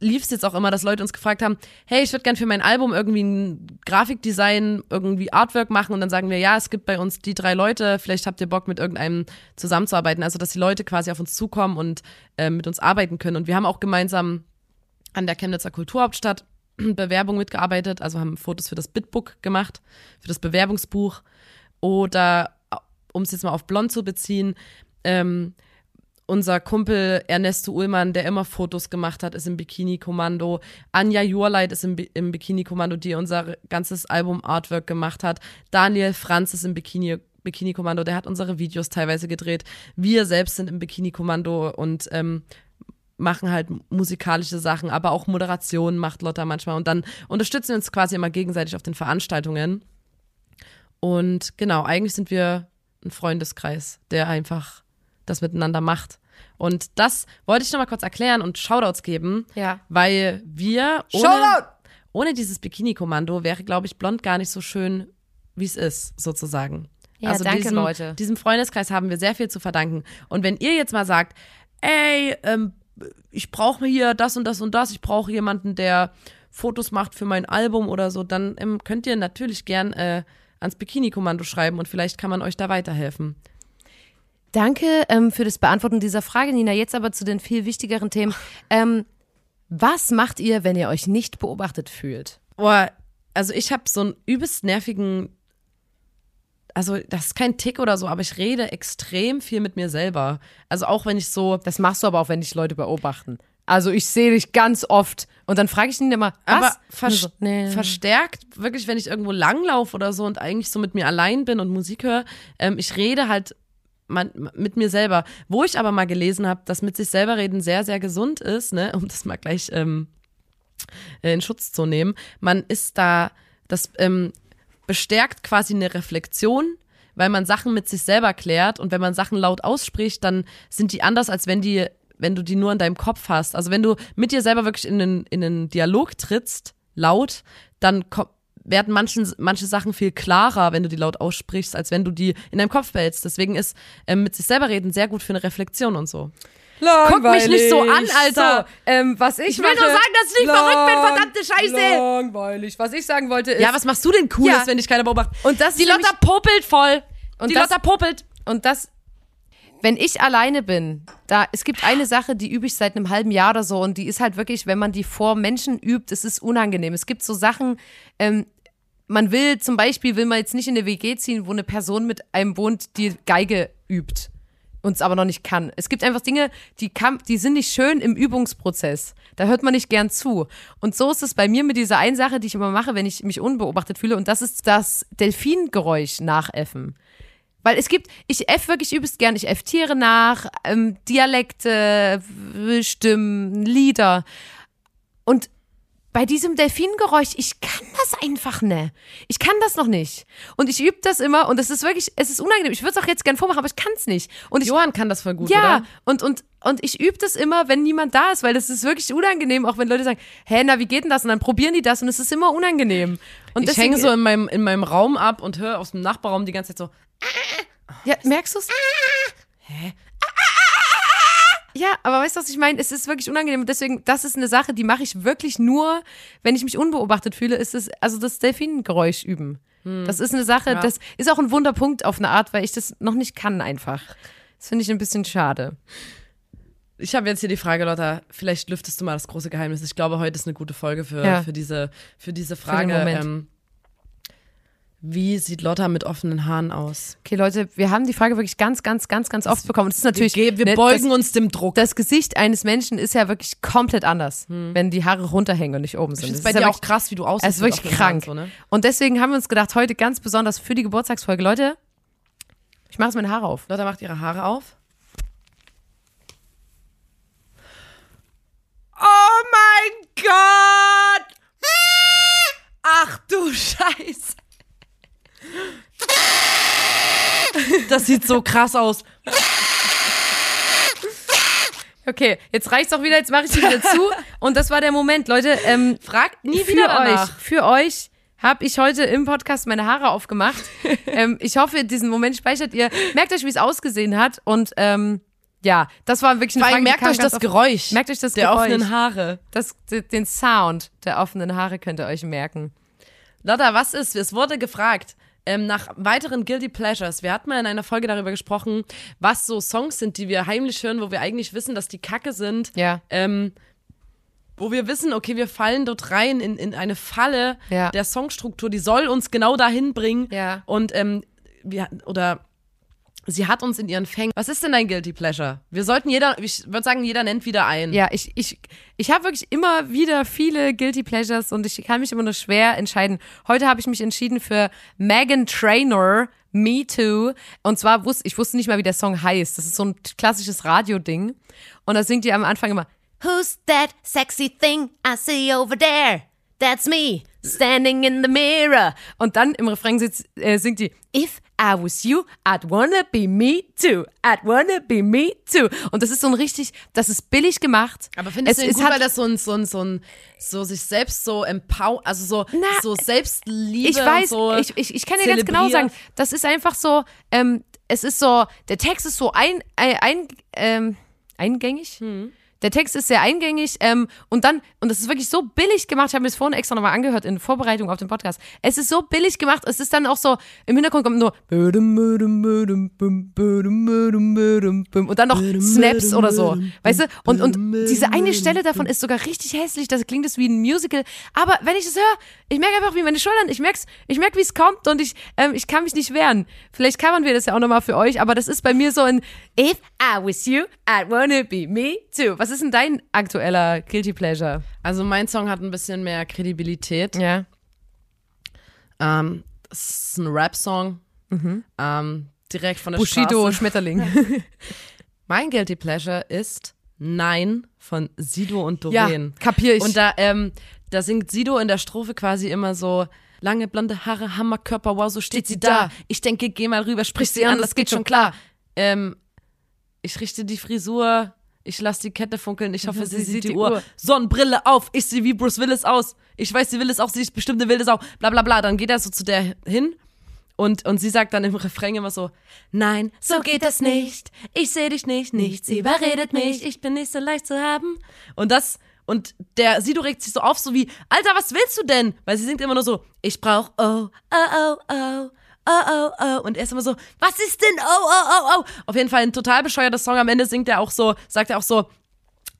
lief es jetzt auch immer, dass Leute uns gefragt haben, hey, ich würde gern für mein Album irgendwie ein Grafikdesign, irgendwie Artwork machen. Und dann sagen wir, ja, es gibt bei uns die drei Leute, vielleicht habt ihr Bock mit irgendeinem zusammenzuarbeiten, also dass die Leute quasi auf uns zukommen und äh, mit uns arbeiten können. Und wir haben auch gemeinsam an der Chemnitzer Kulturhauptstadt Bewerbung mitgearbeitet, also haben Fotos für das Bitbook gemacht, für das Bewerbungsbuch. Oder um es jetzt mal auf Blond zu beziehen, ähm, unser Kumpel Ernesto Ullmann, der immer Fotos gemacht hat, ist im Bikini-Kommando. Anja Jurleit ist im, Bi- im Bikini-Kommando, die unser ganzes Album-Artwork gemacht hat. Daniel Franz ist im Bikini Bikini-Kommando, der hat unsere Videos teilweise gedreht. Wir selbst sind im Bikini-Kommando und ähm, machen halt musikalische Sachen, aber auch Moderation macht Lotta manchmal. Und dann unterstützen wir uns quasi immer gegenseitig auf den Veranstaltungen. Und genau, eigentlich sind wir ein Freundeskreis, der einfach das miteinander macht. Und das wollte ich nochmal kurz erklären und Shoutouts geben, Ja. weil wir ohne, Shoutout! ohne dieses Bikini-Kommando wäre, glaube ich, blond gar nicht so schön, wie es ist, sozusagen. Ja, danke, diesem, Leute. Diesem Freundeskreis haben wir sehr viel zu verdanken. Und wenn ihr jetzt mal sagt, ey, ähm, ich brauche hier das und das und das, ich brauche jemanden, der Fotos macht für mein Album oder so, dann ähm, könnt ihr natürlich gern äh, ans Bikini-Kommando schreiben und vielleicht kann man euch da weiterhelfen. Danke ähm, für das Beantworten dieser Frage, Nina. Jetzt aber zu den viel wichtigeren Themen. Ähm, was macht ihr, wenn ihr euch nicht beobachtet fühlt? Boah, also ich habe so einen übelst nervigen, also das ist kein Tick oder so, aber ich rede extrem viel mit mir selber. Also auch wenn ich so, Das machst du aber auch, wenn dich Leute beobachten. Also ich sehe dich ganz oft. Und dann frage ich ihn immer, was? Aber vers so, nee. verstärkt, wirklich, wenn ich irgendwo langlaufe oder so und eigentlich so mit mir allein bin und Musik höre, ähm, ich rede halt man, mit mir selber. Wo ich aber mal gelesen habe, dass mit sich selber reden sehr, sehr gesund ist, ne, um das mal gleich ähm, in Schutz zu nehmen. Man ist da, das ähm, bestärkt quasi eine Reflexion, weil man Sachen mit sich selber klärt und wenn man Sachen laut ausspricht, dann sind die anders, als wenn die, wenn du die nur in deinem Kopf hast. Also wenn du mit dir selber wirklich in einen, in einen Dialog trittst, laut, dann kommt werden manchen, manche Sachen viel klarer, wenn du die laut aussprichst, als wenn du die in deinem Kopf behältst. Deswegen ist ähm, mit sich selber reden sehr gut für eine Reflexion und so. Guck mich nicht so an, Alter. So, ähm, was ich, Ich will nur sagen, dass ich nicht verrückt bin, verdammte Scheiße. Langweilig. Was ich sagen wollte ist, Ja, was machst du denn Cooles, Ja. wenn dich keiner beobachtet? Und das die Lotta popelt voll. Und die das- Lotta popelt. Und das, wenn ich alleine bin, da, es gibt eine Sache, die übe ich seit einem halben Jahr oder so und die ist halt wirklich, wenn man die vor Menschen übt, es ist unangenehm. Es gibt so Sachen, ähm, man will zum Beispiel, will man jetzt nicht in eine WG ziehen, wo eine Person mit einem wohnt, die Geige übt und es aber noch nicht kann. Es gibt einfach Dinge, die, kann, die sind nicht schön im Übungsprozess. Da hört man nicht gern zu. Und so ist es bei mir mit dieser einen Sache, die ich immer mache, wenn ich mich unbeobachtet fühle. Und das ist das Delfingeräusch nachäffen. Weil es gibt, ich F wirklich übelst gern, ich F Tiere nach, ähm, Dialekte, Stimmen, Lieder. Und bei diesem Delfingeräusch, ich kann das einfach nicht. Ich kann das noch nicht. Und ich übe das immer und es ist wirklich, es ist unangenehm. Ich würde es auch jetzt gern vormachen, aber ich kann es nicht. Und ich, Johann kann das voll gut, ja, oder? und, und, und ich übe das immer, wenn niemand da ist, weil das ist wirklich unangenehm, auch wenn Leute sagen, hä, na, wie geht denn das? Und dann probieren die das und es ist immer unangenehm. Und Ich deswegen- hänge so in meinem, in meinem Raum ab und höre aus dem Nachbarraum die ganze Zeit so. Ja, merkst du's? Hä? Ja, aber weißt du, was ich meine? Es ist wirklich unangenehm und deswegen, das ist eine Sache, die mache ich wirklich nur, wenn ich mich unbeobachtet fühle, ist es, also das Delfingeräusch üben. Das ist eine Sache, Ja. das ist auch ein Wunderpunkt auf eine Art, weil ich das noch nicht kann einfach. Das finde ich ein bisschen schade. Ich habe jetzt hier die Frage, Lotta, vielleicht lüftest du mal das große Geheimnis. Ich glaube, heute ist eine gute Folge für, Ja. für, diese, für diese Frage. Moment. Wie sieht Lotta mit offenen Haaren aus? Okay, Leute, wir haben die Frage wirklich ganz, ganz, ganz, ganz oft bekommen. Und es ist natürlich, wir, wir ne, beugen das, uns dem Druck. das Gesicht eines Menschen ist ja wirklich komplett anders, wenn die Haare runterhängen und nicht oben sind. Hm. das ist bei ja dir wirklich- auch krass, wie du aussiehst. Es ist wirklich Haaren krank. So, ne? Und deswegen haben wir uns gedacht, heute ganz besonders für die Geburtstagsfolge, Leute, ich mache jetzt meine Haare auf. Lotta macht ihre Haare auf. Oh mein Gott! Ach du Scheiße! Das sieht so krass aus. Okay, jetzt reicht's auch wieder, jetzt mache ich sie wieder zu. Und das war der Moment, Leute. Ähm, Fragt nie für wieder euch, danach. für euch habe ich heute im Podcast meine Haare aufgemacht. ähm, ich hoffe, diesen Moment speichert ihr. Merkt euch, wie es ausgesehen hat. Und ähm, ja, das war wirklich eine Frage, merkt euch das. Geräusch. Merkt euch das der Geräusch. offenen Haare. Das, den Sound der offenen Haare könnt ihr euch merken. Lotta, was ist? Es wurde gefragt ähm, nach weiteren Guilty Pleasures. Wir hatten mal in einer Folge darüber gesprochen, was so Songs sind, die wir heimlich hören, wo wir eigentlich wissen, dass die Kacke sind. Ja. Ähm, wo wir wissen, okay, wir fallen dort rein in, in eine Falle Ja. der Songstruktur, die soll uns genau dahin bringen. Ja. Und ähm, wir, oder sie hat uns in ihren Fängen. Was ist denn dein Guilty Pleasure? Wir sollten jeder, ich würde sagen, jeder nennt wieder ein. Ja, ich, ich, ich habe wirklich immer wieder viele Guilty Pleasures und ich kann mich immer nur schwer entscheiden. Heute habe ich mich entschieden für Megan Trainor, Me Too. Und zwar wusste ich wusste nicht mal, wie der Song heißt. Das ist so ein klassisches Radio-Ding. Und da singt die am Anfang immer Who's that sexy thing I see over there? That's me, standing in the mirror. Und dann im Refrain sitzt, äh, singt die If I was you, I'd wanna be me too. I'd wanna be me too. Und das ist so ein richtig, das ist billig gemacht. Aber findest es, du ihn gut, hat, weil das so ein, so ein, so ein, so sich selbst so empower, also so, Na, so Selbstliebe ich weiß, so ich, ich, ich kann dir ganz genau sagen, das ist einfach so, ähm, es ist so, der Text ist so ein, ein, ein ähm, eingängig. Hm. Der Text ist sehr eingängig ähm, und dann, und das ist wirklich so billig gemacht, ich habe mir das vorhin extra nochmal angehört in Vorbereitung auf den Podcast. Es ist so billig gemacht, es ist dann auch so, im Hintergrund kommt nur und dann noch Snaps oder so, weißt du? Und, und diese eine Stelle davon ist sogar richtig hässlich, das klingt es wie ein Musical, aber wenn ich das höre, ich merke einfach, wie meine Schultern, ich merk's, ich merke, wie es kommt und ich, ähm, ich kann mich nicht wehren. Vielleicht covern wir das ja auch nochmal für euch, aber das ist bei mir so ein If I was you, I'd wanna be me too. Was was ist denn dein aktueller Guilty Pleasure? Also mein Song hat ein bisschen mehr Kredibilität. Ja. Ähm, das ist ein Rap-Song. Ähm, direkt von der Bushido Straße. Schmetterling. Mein Guilty Pleasure ist Nein von Sido und ja, Doreen. kapier ich. Und da, ähm, da singt Sido in der Strophe quasi immer so, lange blonde Haare, Hammerkörper, wow, so steht sie da. Ich denke, geh mal rüber, sprich sie an, das geht schon klar. Ähm, ich richte die Frisur, ich lass die Kette funkeln, ich hoffe, sie sieht die Uhr. Sonnenbrille auf, ich sehe wie Bruce Willis aus. Ich weiß, sie will es auch, sie ist bestimmt eine wilde Sau. Bla bla bla. Dann geht er so zu der hin und, und sie sagt dann im Refrain immer so, nein, so geht das nicht. Ich sehe dich nicht, nichts überredet mich. Ich bin nicht so leicht zu haben. Und das, und der Sido regt sich so auf, so wie, Alter, was willst du denn? Weil sie singt immer nur so, ich brauch oh, oh, oh, oh. Oh, oh, oh. Und er ist immer so, was ist denn oh, oh, oh, oh? Auf jeden Fall ein total bescheuerter Song. Am Ende singt er auch so, sagt er auch so,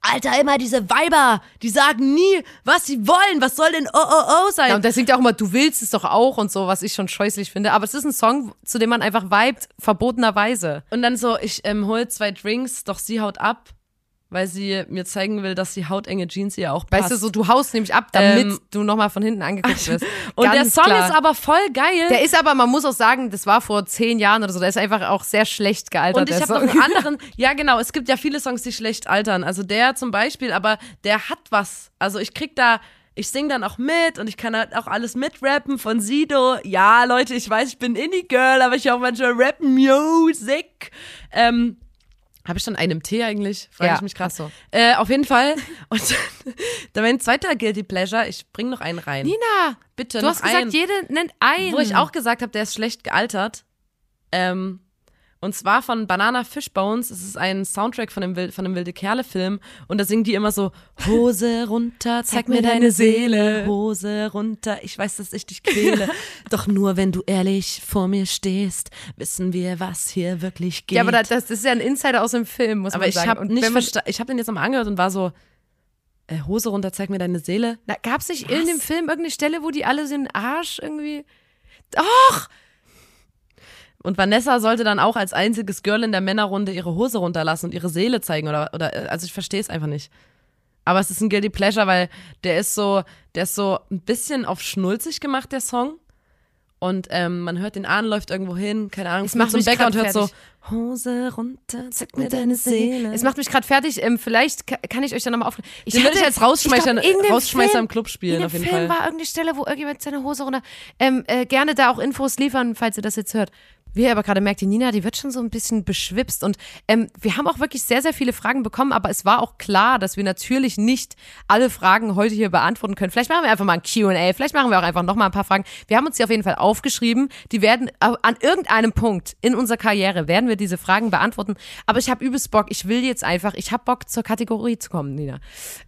Alter, immer diese Weiber, die sagen nie, was sie wollen. Was soll denn oh, oh, oh sein? Ja, und der singt ja auch immer, du willst es doch auch und so, was ich schon scheußlich finde. Aber es ist ein Song, zu dem man einfach vibet, verbotenerweise. Und dann so, ich ähm, hol zwei Drinks, doch sie haut ab, weil sie mir zeigen will, dass die hautenge Jeans ihr auch passt. Weißt du, so du haust nämlich ab, damit Ähm, du nochmal von hinten angeguckt wirst. und der Song klar. ist aber voll geil. Der ist aber, man muss auch sagen, das war vor zehn Jahren oder so, der ist einfach auch sehr schlecht gealtert. und ich habe noch einen anderen, ja genau, es gibt ja viele Songs, die schlecht altern. Also der zum Beispiel, aber der hat was. Also ich krieg da, ich sing dann auch mit und ich kann halt auch alles mitrappen von Sido. Ja, Leute, ich weiß, ich bin Indie-Girl, aber ich auch manchmal Rap-Music. Ähm, habe ich schon einen im Tee eigentlich? Frage Ja, ich mich gerade. ach so. Äh, auf jeden Fall. Und dann mein zweiter Guilty Pleasure, ich bring noch einen rein. Nina, Bitte du hast gesagt, einen. jede nennt einen. Wo ich auch gesagt habe, der ist schlecht gealtert. Ähm, und zwar von Banana Fishbones. Es ist ein Soundtrack von dem, Wil- von dem Wilde Kerle-Film. Und da singen die immer so: Hose runter, zeig mir deine Seele. Hose runter, ich weiß, dass ich dich quäle. Doch nur wenn du ehrlich vor mir stehst, wissen wir, was hier wirklich geht. Ja, aber das, das ist ja ein Insider aus dem Film, muss aber man ich sagen. habe Und nicht wenn man, verstanden. Ich habe den jetzt nochmal angehört und war so: äh, Hose runter, zeig mir deine Seele. na, gab's nicht in Was? dem Film irgendeine Stelle, wo die alle so den Arsch irgendwie. Doch! Und Vanessa sollte dann auch als einziges Girl in der Männerrunde ihre Hose runterlassen und ihre Seele zeigen oder oder also ich verstehe es einfach nicht. Aber es ist ein guilty pleasure, weil der ist so, der ist so ein bisschen auf schnulzig gemacht der Song. Und ähm, man hört den an, läuft irgendwo hin, keine Ahnung, Es macht macht so einen mich Bäcker und hört so Hose runter, zeig mir deine Seele. Es macht mich gerade fertig. Ähm, vielleicht ka- kann ich euch da nochmal aufklären. Den würde ich als Rausschmeißer- ich glaub, Rausschmeißer Film- im Club spielen, in dem auf jeden Film Fall. war irgendeine Stelle, wo irgendjemand seine Hose runter. Ähm, äh, gerne da auch Infos liefern, falls ihr das jetzt hört. Wie ihr aber gerade merkt, die Nina, die wird schon so ein bisschen beschwipst. Und ähm, wir haben auch wirklich sehr, sehr viele Fragen bekommen, aber es war auch klar, dass wir natürlich nicht alle Fragen heute hier beantworten können. Vielleicht machen wir einfach mal ein QA, vielleicht machen wir auch einfach nochmal ein paar Fragen. Wir haben uns die auf jeden Fall aufgeschrieben. Die werden an irgendeinem Punkt in unserer Karriere werden wir diese Fragen beantworten. Aber ich habe übelst Bock. Ich will jetzt einfach, ich habe Bock zur Kategorie zu kommen, Nina.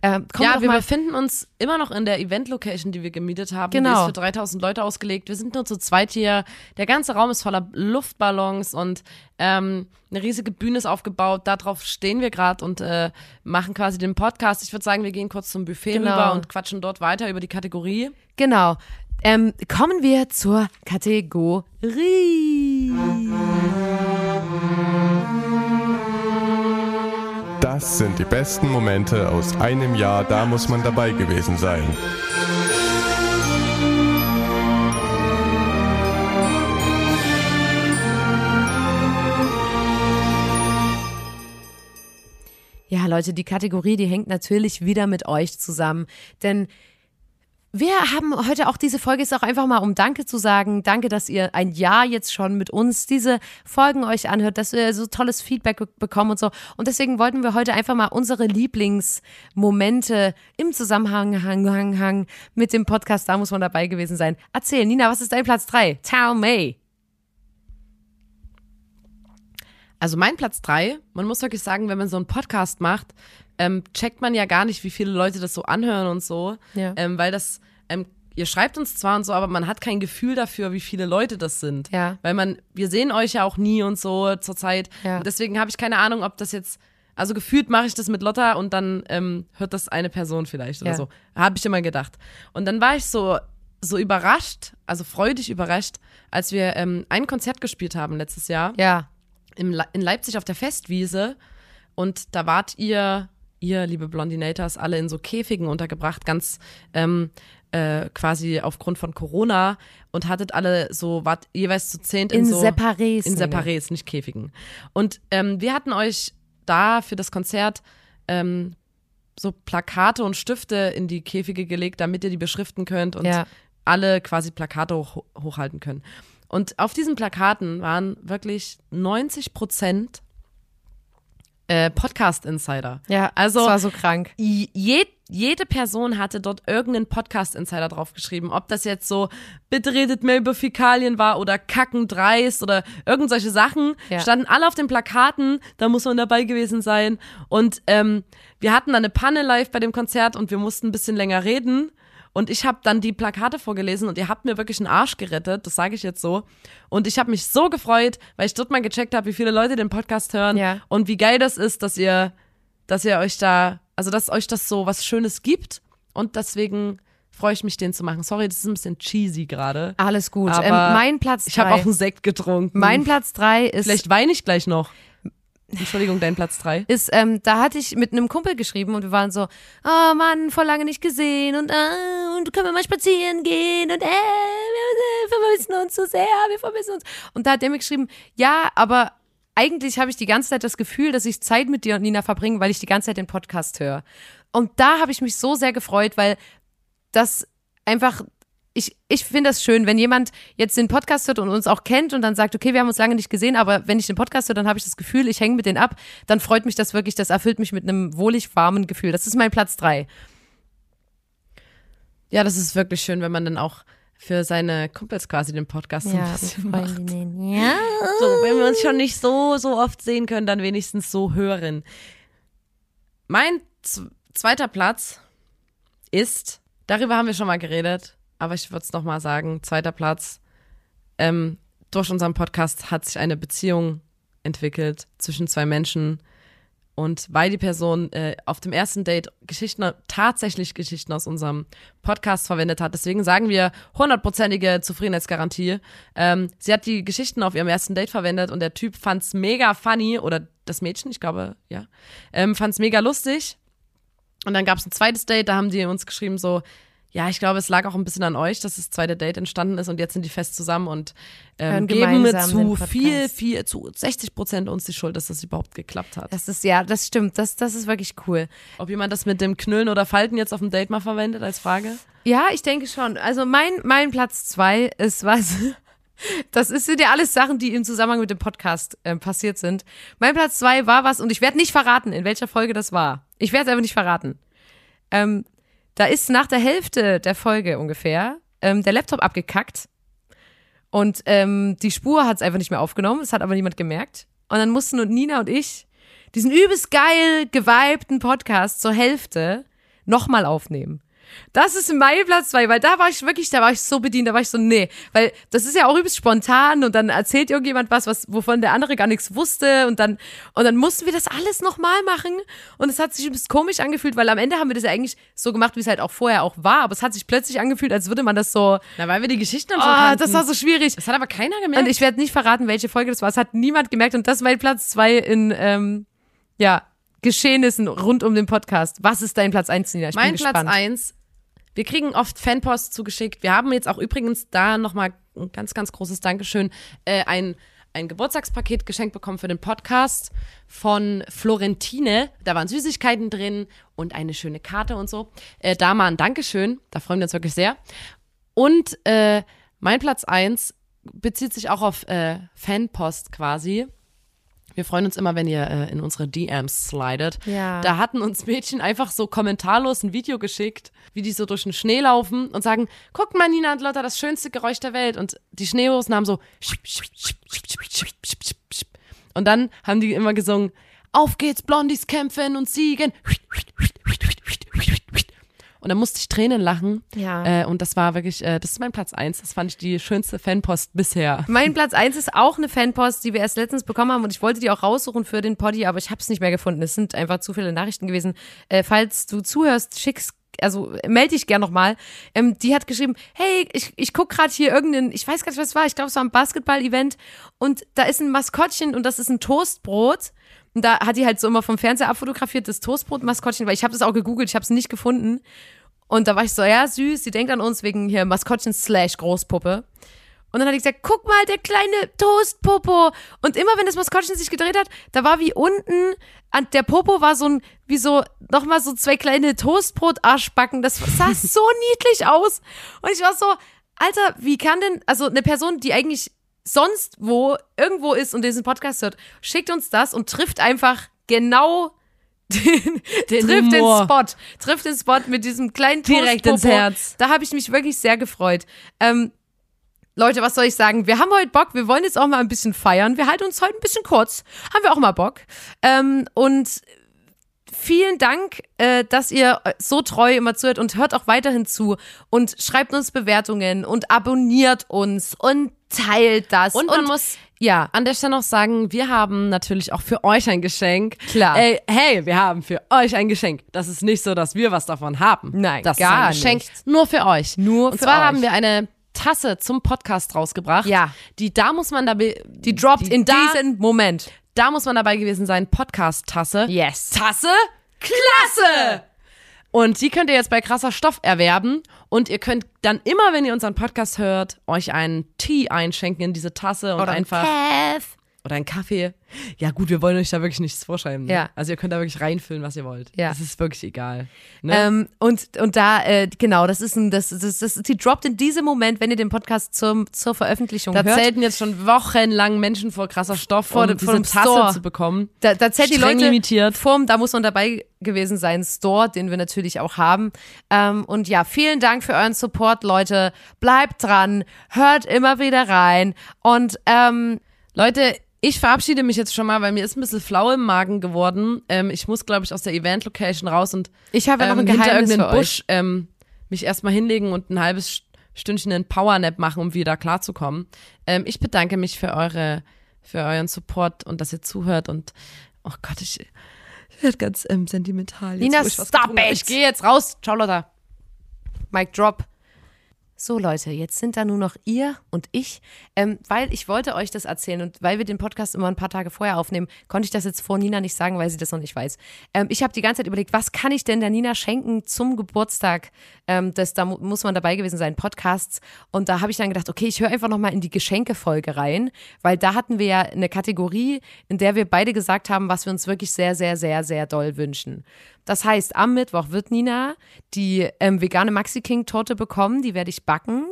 Ähm, komm Ja, wir mal. befinden uns immer noch in der Event-Location, die wir gemietet haben. Genau. Die ist für 3000 Leute ausgelegt. Wir sind nur zu zweit hier. Der ganze Raum ist voller Luftballons und ähm, eine riesige Bühne ist aufgebaut. Darauf stehen wir gerade und äh, machen quasi den Podcast. Ich würde sagen, wir gehen kurz zum Buffet Genau. rüber und quatschen dort weiter über die Kategorie. Genau. Ähm, kommen wir zur Kategorie. Das sind die besten Momente aus einem Jahr, da muss man dabei gewesen sein. Ja, Leute, die Kategorie, die hängt natürlich wieder mit euch zusammen. Denn wir haben heute auch diese Folge ist auch einfach mal, um Danke zu sagen. Danke, dass ihr ein Jahr jetzt schon mit uns diese Folgen euch anhört, dass wir so tolles Feedback be- bekommen und so. Und deswegen wollten wir heute einfach mal unsere Lieblingsmomente im Zusammenhang hang, hang, hang mit dem Podcast, da muss man dabei gewesen sein. Erzähl, Nina, was ist dein Platz drei? Tell me. Also mein Platz drei, man muss wirklich sagen, wenn man so einen Podcast macht, ähm, checkt man ja gar nicht, wie viele Leute das so anhören und so. Ja. Ähm, weil das, ähm, ihr schreibt uns zwar und so, aber man hat kein Gefühl dafür, wie viele Leute das sind. Ja. Weil man, wir sehen euch ja auch nie und so zur Zeit. Ja. Deswegen habe ich keine Ahnung, ob das jetzt, also gefühlt mache ich das mit Lotta und dann ähm, hört das eine Person vielleicht oder Ja. so. Habe ich immer gedacht. Und dann war ich so, so überrascht, also freudig überrascht, als wir ähm, ein Konzert gespielt haben letztes Jahr Ja. Im Le in Leipzig auf der Festwiese und da wart ihr ihr, liebe Blondinators, alle in so Käfigen untergebracht, ganz ähm, äh, quasi aufgrund von Corona und hattet alle so, wart jeweils zu zehnt in, In so Separés, in. Separés, nicht Käfigen. Und ähm, wir hatten euch da für das Konzert ähm, so Plakate und Stifte in die Käfige gelegt, damit ihr die beschriften könnt und Ja. alle quasi Plakate hoch, hochhalten können. Und auf diesen Plakaten waren wirklich 90 Prozent äh, Podcast-Insider. Ja, also das war so krank. je, jede Person hatte dort irgendeinen Podcast-Insider draufgeschrieben. Ob das jetzt so, bitte redet mehr über Fäkalien war oder Kacken dreist oder irgend solche Sachen, Ja. standen alle auf den Plakaten, da muss man dabei gewesen sein. Und ähm, wir hatten dann eine Panne live bei dem Konzert und wir mussten ein bisschen länger reden. Und ich habe dann die Plakate vorgelesen und ihr habt mir wirklich einen Arsch gerettet, das sage ich jetzt so. Und ich habe mich so gefreut, weil ich dort mal gecheckt habe, wie viele Leute den Podcast hören Ja. und wie geil das ist, dass ihr, dass ihr euch da, also dass euch das so was Schönes gibt. Und deswegen freue ich mich, den zu machen. Sorry, das ist ein bisschen cheesy gerade. Alles gut. Ähm, mein Platz Ich habe drei- auch einen Sekt getrunken. Mein Platz drei ist Vielleicht weine ich gleich noch. Entschuldigung, dein Platz drei. ist, ähm, da hatte ich mit einem Kumpel geschrieben und wir waren so, oh Mann, vor lange nicht gesehen und, äh, und können wir mal spazieren gehen und äh, wir vermissen uns so sehr, wir vermissen uns. Und da hat der mir geschrieben, ja, aber eigentlich habe ich die ganze Zeit das Gefühl, dass ich Zeit mit dir und Nina verbringe, weil ich die ganze Zeit den Podcast höre. Und da habe ich mich so sehr gefreut, weil das einfach, ich, ich finde das schön, wenn jemand jetzt den Podcast hört und uns auch kennt und dann sagt, okay, wir haben uns lange nicht gesehen, aber wenn ich den Podcast höre, dann habe ich das Gefühl, ich hänge mit denen ab, dann freut mich das wirklich, das erfüllt mich mit einem wohlig warmen Gefühl. Das ist mein Platz drei. Ja, das ist wirklich schön, wenn man dann auch für seine Kumpels quasi den Podcast so ein bisschen macht. Ja. So, wenn wir uns schon nicht so, so oft sehen können, dann wenigstens so hören. Mein zweiter Platz ist, darüber haben wir schon mal geredet, aber ich würde es nochmal sagen, zweiter Platz, ähm, durch unseren Podcast hat sich eine Beziehung entwickelt zwischen zwei Menschen und weil die Person äh, auf dem ersten Date Geschichten, tatsächlich Geschichten aus unserem Podcast verwendet hat. Deswegen sagen wir hundertprozentige Zufriedenheitsgarantie. Ähm, sie hat die Geschichten auf ihrem ersten Date verwendet und der Typ fand's mega funny oder das Mädchen, ich glaube, ja, ähm, fand's mega lustig. Und dann gab's ein zweites Date, da haben die uns geschrieben so, ja, ich glaube, es lag auch ein bisschen an euch, dass das zweite Date entstanden ist und jetzt sind die fest zusammen und ähm, geben zu viel, viel, zu 60 Prozent uns die Schuld, dass das überhaupt geklappt hat. Das ist, ja, das stimmt. Das, das ist wirklich cool. Ob jemand das mit dem Knüllen oder Falten jetzt auf dem Date mal verwendet als Frage? Ja, ich denke schon. Also mein, mein Platz zwei ist was. Das ist, sind ja alles Sachen, die im Zusammenhang mit dem Podcast ähm, passiert sind. Mein Platz zwei war was, und ich werde nicht verraten, in welcher Folge das war. Ich werde es einfach nicht verraten. Ähm, da ist nach der Hälfte der Folge ungefähr ähm, der Laptop abgekackt. Und ähm, die Spur hat es einfach nicht mehr aufgenommen. Es hat aber niemand gemerkt. Und dann mussten nur Nina und ich diesen übelst geil gewibten Podcast zur Hälfte nochmal aufnehmen. Das ist mein Platz zwei, weil da war ich wirklich, da war ich so bedient, da war ich so, nee, weil das ist ja auch übelst spontan und dann erzählt irgendjemand was, was, wovon der andere gar nichts wusste und dann, und dann mussten wir das alles nochmal machen und es hat sich übelst komisch angefühlt, weil am Ende haben wir das ja eigentlich so gemacht, wie es halt auch vorher auch war, aber es hat sich plötzlich angefühlt, als würde man das so, Na, weil wir die Geschichten dann schon oh, kannten. das war so schwierig. Das hat aber keiner gemerkt. Und ich werde nicht verraten, welche Folge das war. Es hat niemand gemerkt. Und das ist mein Platz zwei in, ähm, ja, Geschehnissen rund um den Podcast. Was ist dein Platz eins, Nina? Ich mein bin Platz eins. Wir kriegen oft Fanpost zugeschickt. Wir haben jetzt auch übrigens da nochmal ein ganz, ganz großes Dankeschön, äh, ein, ein Geburtstagspaket geschenkt bekommen für den Podcast von Florentine. Da waren Süßigkeiten drin und eine schöne Karte und so. Äh, da mal ein Dankeschön. Da freuen wir uns wirklich sehr. Und äh, mein Platz eins bezieht sich auch auf äh, Fanpost quasi. Wir freuen uns immer, wenn ihr äh, in unsere DMs slidet. Ja. Da hatten uns Mädchen einfach so kommentarlos ein Video geschickt, wie die so durch den Schnee laufen und sagen, guck mal, Nina und Lotta, das schönste Geräusch der Welt. Und die Schneehosen haben so und dann haben die immer gesungen, auf geht's, Blondies kämpfen und siegen. Und dann musste ich Tränen lachen. Ja. Äh, und das war wirklich, äh, das ist mein Platz eins. Das fand ich die schönste Fanpost bisher. Mein Platz eins ist auch eine Fanpost, die wir erst letztens bekommen haben und ich wollte die auch raussuchen für den Poddy, aber ich habe es nicht mehr gefunden. Es sind einfach zu viele Nachrichten gewesen. Äh, falls du zuhörst, schick's also melde dich gern nochmal. Ähm, die hat geschrieben, hey, ich, ich guck gerade hier irgendeinen, ich weiß gar nicht, was es war, ich glaube, es war ein Basketball-Event und da ist ein Maskottchen und das ist ein Toastbrot Und da hat die halt so immer vom Fernseher abfotografiert, das Toastbrot-Maskottchen, weil ich habe das auch gegoogelt, ich habe es nicht gefunden. Und da war ich so, ja, süß, sie denkt an uns wegen hier Maskottchen slash Großpuppe. Und dann hat die gesagt, guck mal, der kleine Toastpopo. Und immer wenn das Maskottchen sich gedreht hat, da war wie unten, an der Popo war so ein, wie so, nochmal so zwei kleine Toastbrot-Arschbacken. Das sah so niedlich aus. Und ich war so, Alter, wie kann denn, also eine Person, die eigentlich sonst wo irgendwo ist und diesen Podcast hört, schickt uns das und trifft einfach genau den, Den trifft den Humor. Spot, trifft den Spot mit diesem kleinen Direkt ins. Herz. Da habe ich mich wirklich sehr gefreut. Ähm, Leute, was soll ich sagen? Wir haben heute Bock. Wir wollen jetzt auch mal ein bisschen feiern. Wir halten uns heute ein bisschen kurz. Haben wir auch mal Bock. Ähm, und vielen Dank, äh, dass ihr so treu immer zuhört und hört auch weiterhin zu und schreibt uns Bewertungen und abonniert uns und teilt das. Und man muss ja, an der Stelle noch sagen, wir haben natürlich auch für euch ein Geschenk. Klar. Ey, hey, wir haben für euch ein Geschenk. Das ist nicht so, dass wir was davon haben. Nein, das gar ist ein Geschenk nicht. nur für euch. Nur Und für zwar euch. haben wir eine Tasse zum Podcast rausgebracht. Ja. Die da muss man dabei die droppt in da, diesem Moment. Da muss man dabei gewesen sein Podcast Tasse. Yes. Tasse? Klasse! Und die könnt ihr jetzt bei krasser Stoff erwerben. Und ihr könnt dann immer, wenn ihr unseren Podcast hört, euch einen Tee einschenken in diese Tasse und Oder einfach. Kev. Oder einen Kaffee. Ja, gut, wir wollen euch da wirklich nichts vorschreiben. Ne? Ja. Also ihr könnt da wirklich reinfüllen, was ihr wollt. Ja. Das ist wirklich egal. Ne? Ähm, und, und da, äh, genau, das ist ein, das, das, das, die droppt in diesem Moment, wenn ihr den Podcast zum, zur Veröffentlichung da hört. zelten jetzt schon wochenlang Menschen vor krasser Stoff, Vor um dem- diese Tasse Store. zu bekommen. Da, da zählt die Leute limitiert. Form, da muss man dabei gewesen sein, Store, den wir natürlich auch haben. Ähm, und ja, vielen Dank für euren Support, Leute. Bleibt dran, hört immer wieder rein. Und ähm, Leute, ich verabschiede mich jetzt schon mal, weil mir ist ein bisschen flau im Magen geworden. Ähm, ich muss, glaube ich, aus der Event-Location raus und ich habe ja ähm, noch ein hinter Geheimnis für euch. Busch ähm, mich erstmal hinlegen und ein halbes Stündchen einen Powernap machen, um wieder klarzukommen. Ähm, ich bedanke mich für eure, für euren Support und dass ihr zuhört und oh Gott, ich, ich werde ganz ähm, sentimental. Jetzt, Nina, stop it! Ich gehe jetzt raus. Ciao, Lotta. Mic drop. So Leute, jetzt sind da nur noch ihr und ich, ähm, weil ich wollte euch das erzählen und weil wir den Podcast immer ein paar Tage vorher aufnehmen, konnte ich das jetzt vor Nina nicht sagen, weil sie das noch nicht weiß. Ähm, ich habe die ganze Zeit überlegt, was kann ich denn der Nina schenken zum Geburtstag? Ähm, das, da mu muss man dabei gewesen sein, Podcasts. Und da habe ich dann gedacht, okay, ich höre einfach nochmal in die Geschenkefolge rein, weil da hatten wir ja eine Kategorie, in der wir beide gesagt haben, was wir uns wirklich sehr, sehr, sehr, sehr doll wünschen. Das heißt, am Mittwoch wird Nina die ähm, vegane Maxi King Torte bekommen. Die werde ich backen.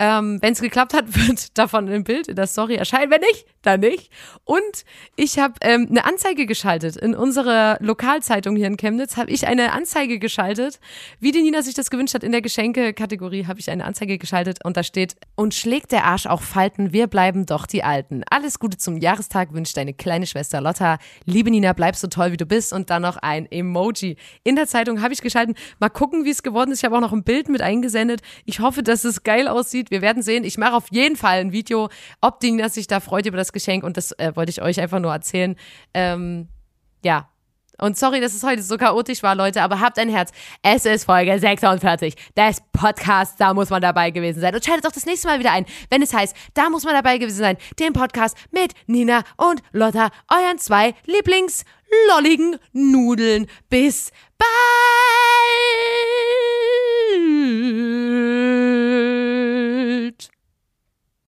Ähm, Wenn es geklappt hat, wird davon ein Bild in der Story erscheinen. Wenn nicht, dann nicht. Und ich habe ähm, eine Anzeige geschaltet. In unserer Lokalzeitung hier in Chemnitz habe ich eine Anzeige geschaltet. Wie die Nina sich das gewünscht hat, in der Geschenke-Kategorie habe ich eine Anzeige geschaltet und da steht, und schlägt der Arsch auch Falten, wir bleiben doch die Alten. Alles Gute zum Jahrestag wünscht deine kleine Schwester Lotta. Liebe Nina, bleib so toll, wie du bist. Und dann noch ein Emoji. In der Zeitung habe ich geschalten. Mal gucken, wie es geworden ist. Ich habe auch noch ein Bild mit eingesendet. Ich hoffe, dass es geil aussieht. Wir werden sehen. Ich mache auf jeden Fall ein Video, ob die Nina sich da freut über das Geschenk. Und das äh, wollte ich euch einfach nur erzählen. Ähm, ja. Und sorry, dass es heute so chaotisch war, Leute, aber habt ein Herz. Es ist Folge 46 des Podcasts, da muss man dabei gewesen sein. Und schaltet doch das nächste Mal wieder ein, wenn es heißt, da muss man dabei gewesen sein, den Podcast mit Nina und Lotta, euren zwei Lieblings-lolligen Nudeln. Bis bald!